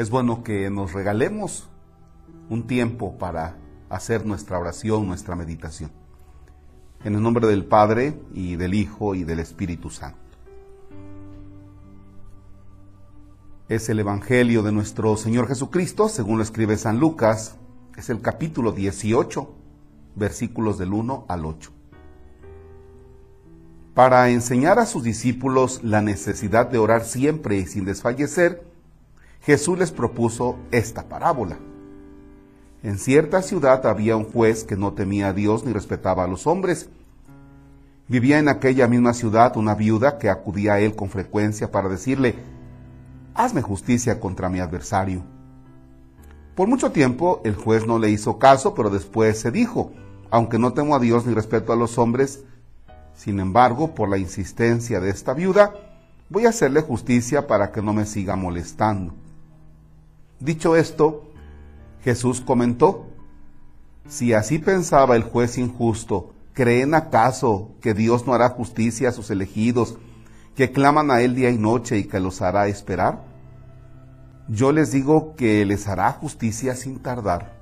es bueno que nos regalemos un tiempo para hacer nuestra oración, nuestra meditación. En el nombre del Padre y del Hijo y del Espíritu Santo. Es el Evangelio de nuestro Señor Jesucristo, según lo escribe San Lucas, es el capítulo 18, versículos del 1 al 8. Para enseñar a sus discípulos la necesidad de orar siempre y sin desfallecer, Jesús les propuso esta parábola. En cierta ciudad había un juez que no temía a Dios ni respetaba a los hombres. Vivía en aquella misma ciudad una viuda que acudía a él con frecuencia para decirle, hazme justicia contra mi adversario. Por mucho tiempo el juez no le hizo caso, pero después se dijo, aunque no temo a Dios ni respeto a los hombres, sin embargo, por la insistencia de esta viuda, voy a hacerle justicia para que no me siga molestando. Dicho esto, Jesús comentó, si así pensaba el juez injusto, ¿creen acaso que Dios no hará justicia a sus elegidos, que claman a Él día y noche y que los hará esperar? Yo les digo que les hará justicia sin tardar.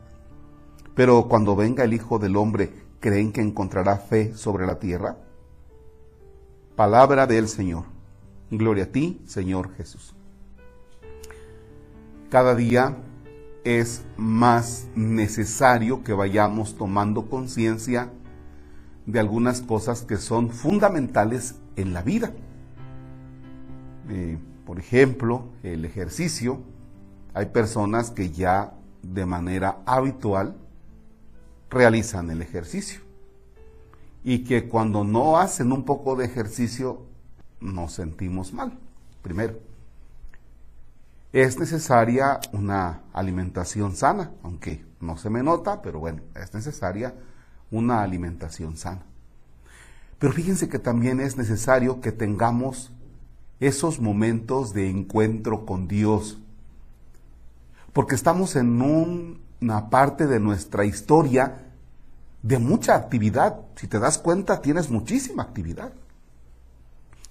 Pero cuando venga el Hijo del Hombre, ¿creen que encontrará fe sobre la tierra? Palabra del Señor. Gloria a ti, Señor Jesús. Cada día es más necesario que vayamos tomando conciencia de algunas cosas que son fundamentales en la vida. Eh, por ejemplo, el ejercicio. Hay personas que ya de manera habitual realizan el ejercicio y que cuando no hacen un poco de ejercicio nos sentimos mal. Primero, es necesaria una alimentación sana, aunque no se me nota, pero bueno, es necesaria una alimentación sana. Pero fíjense que también es necesario que tengamos esos momentos de encuentro con Dios, porque estamos en una parte de nuestra historia de mucha actividad. Si te das cuenta, tienes muchísima actividad.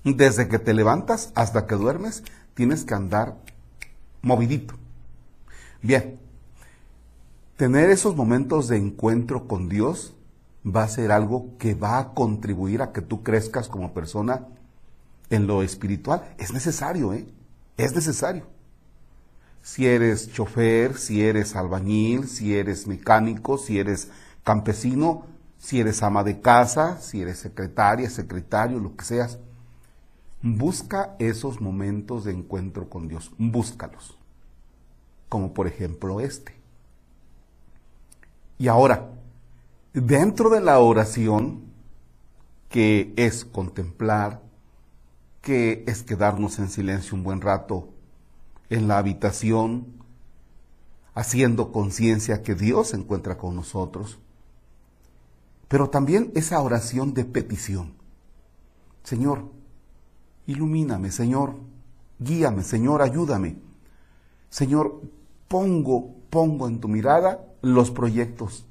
Desde que te levantas hasta que duermes, tienes que andar movidito. Bien, tener esos momentos de encuentro con Dios va a ser algo que va a contribuir a que tú crezcas como persona en lo espiritual. Es necesario, ¿eh? Es necesario. Si eres chofer, si eres albañil, si eres mecánico, si eres campesino, si eres ama de casa, si eres secretaria, secretario, lo que seas, busca esos momentos de encuentro con Dios, búscalos como por ejemplo este. Y ahora, dentro de la oración, que es contemplar, que es quedarnos en silencio un buen rato en la habitación, haciendo conciencia que Dios se encuentra con nosotros, pero también esa oración de petición. Señor, ilumíname, Señor, guíame, Señor, ayúdame. Señor, pongo, pongo en tu mirada los proyectos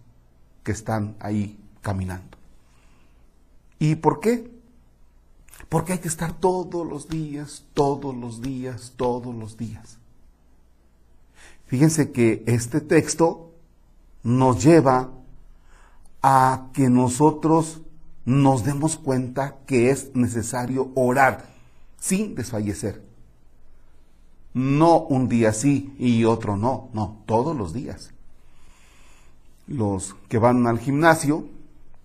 que están ahí caminando. ¿Y por qué? Porque hay que estar todos los días, todos los días, todos los días. Fíjense que este texto nos lleva a que nosotros nos demos cuenta que es necesario orar sin desfallecer. No un día sí y otro no, no, todos los días. Los que van al gimnasio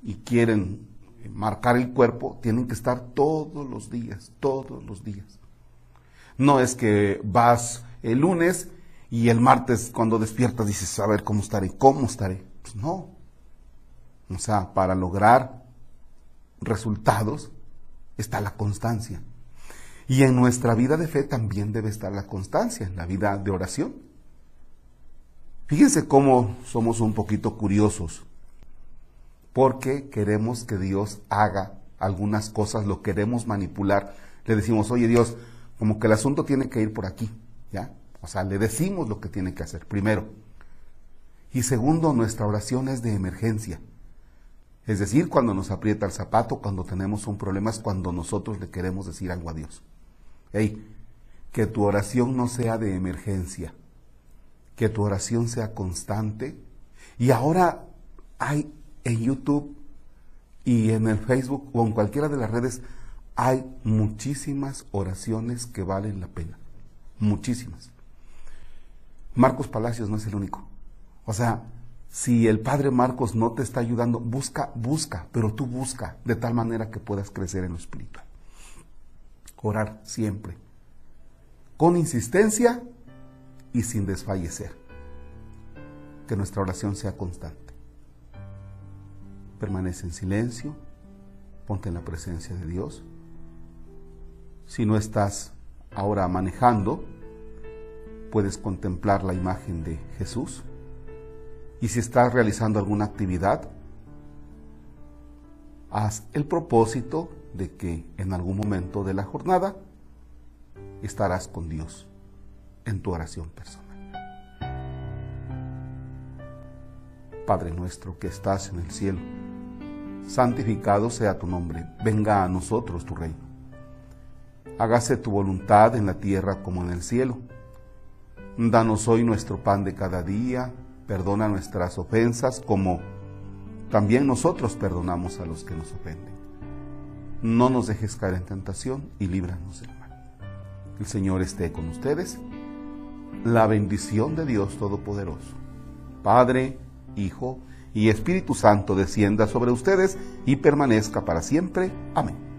y quieren marcar el cuerpo tienen que estar todos los días, todos los días. No es que vas el lunes y el martes cuando despiertas dices, a ver cómo estaré, cómo estaré. Pues no. O sea, para lograr resultados está la constancia. Y en nuestra vida de fe también debe estar la constancia, en la vida de oración. Fíjense cómo somos un poquito curiosos, porque queremos que Dios haga algunas cosas, lo queremos manipular. Le decimos, oye Dios, como que el asunto tiene que ir por aquí, ¿ya? O sea, le decimos lo que tiene que hacer, primero. Y segundo, nuestra oración es de emergencia. Es decir, cuando nos aprieta el zapato, cuando tenemos un problema, es cuando nosotros le queremos decir algo a Dios. Hey, que tu oración no sea de emergencia, que tu oración sea constante. Y ahora hay en YouTube y en el Facebook o en cualquiera de las redes, hay muchísimas oraciones que valen la pena. Muchísimas. Marcos Palacios no es el único. O sea, si el padre Marcos no te está ayudando, busca, busca, pero tú busca de tal manera que puedas crecer en lo espiritual. Orar siempre, con insistencia y sin desfallecer. Que nuestra oración sea constante. Permanece en silencio, ponte en la presencia de Dios. Si no estás ahora manejando, puedes contemplar la imagen de Jesús. Y si estás realizando alguna actividad, haz el propósito de que en algún momento de la jornada estarás con Dios en tu oración personal. Padre nuestro que estás en el cielo, santificado sea tu nombre, venga a nosotros tu reino. Hágase tu voluntad en la tierra como en el cielo. Danos hoy nuestro pan de cada día, perdona nuestras ofensas como también nosotros perdonamos a los que nos ofenden. No nos dejes caer en tentación y líbranos del mal. El Señor esté con ustedes. La bendición de Dios Todopoderoso, Padre, Hijo y Espíritu Santo descienda sobre ustedes y permanezca para siempre. Amén.